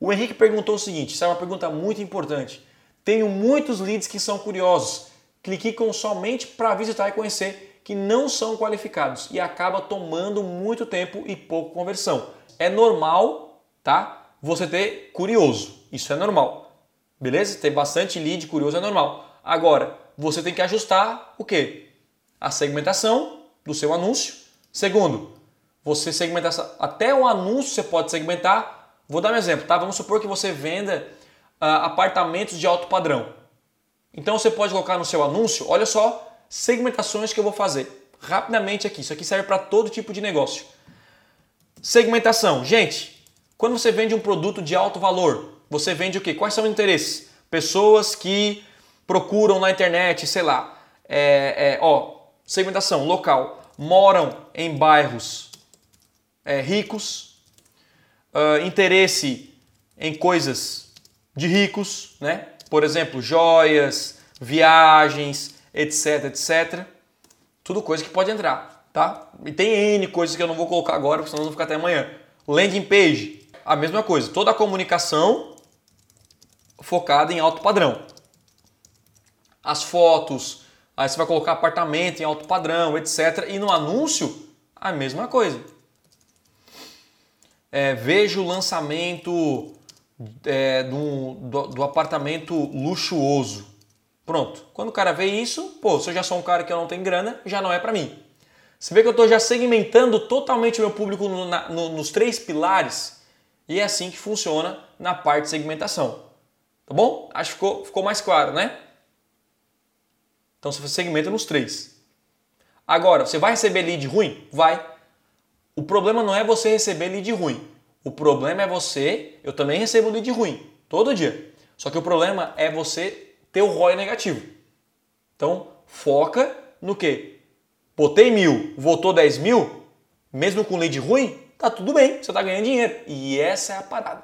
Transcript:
O Henrique perguntou o seguinte: isso é uma pergunta muito importante. Tenho muitos leads que são curiosos, que clicam somente para visitar e conhecer, que não são qualificados e acaba tomando muito tempo e pouco conversão. É normal, tá? Você ter curioso. Isso é normal. Beleza? Ter bastante lead curioso é normal. Agora, você tem que ajustar o quê? A segmentação do seu anúncio. Segundo, você segmentar até o anúncio você pode segmentar. Vou dar um exemplo, tá? Vamos supor que você venda uh, apartamentos de alto padrão. Então você pode colocar no seu anúncio, olha só, segmentações que eu vou fazer rapidamente aqui. Isso aqui serve para todo tipo de negócio. Segmentação. Gente, quando você vende um produto de alto valor, você vende o quê? Quais são os interesses? Pessoas que procuram na internet, sei lá, é, é, ó, segmentação local, moram em bairros é, ricos, uh, interesse em coisas de ricos, né? Por exemplo, joias, viagens, etc, etc. Tudo coisa que pode entrar, tá? E tem N coisas que eu não vou colocar agora, porque senão vão ficar até amanhã. Landing page, a mesma coisa. Toda a comunicação focada em alto padrão as fotos, aí você vai colocar apartamento em alto padrão, etc. E no anúncio, a mesma coisa. É, vejo o lançamento é, do, do, do, apartamento luxuoso. Pronto. Quando o cara vê isso, pô, se eu já sou um cara que eu não tenho grana, já não é para mim. Você vê que eu estou já segmentando totalmente o meu público no, na, no, nos três pilares e é assim que funciona na parte de segmentação. Tá bom? Acho que ficou, ficou mais claro, né? Então você segmenta nos três. Agora, você vai receber lead ruim? Vai. O problema não é você receber lead ruim. O problema é você, eu também recebo lead ruim, todo dia. Só que o problema é você ter o ROI negativo. Então, foca no que? Botei mil, votou 10 mil, mesmo com lead ruim, tá tudo bem, você tá ganhando dinheiro. E essa é a parada.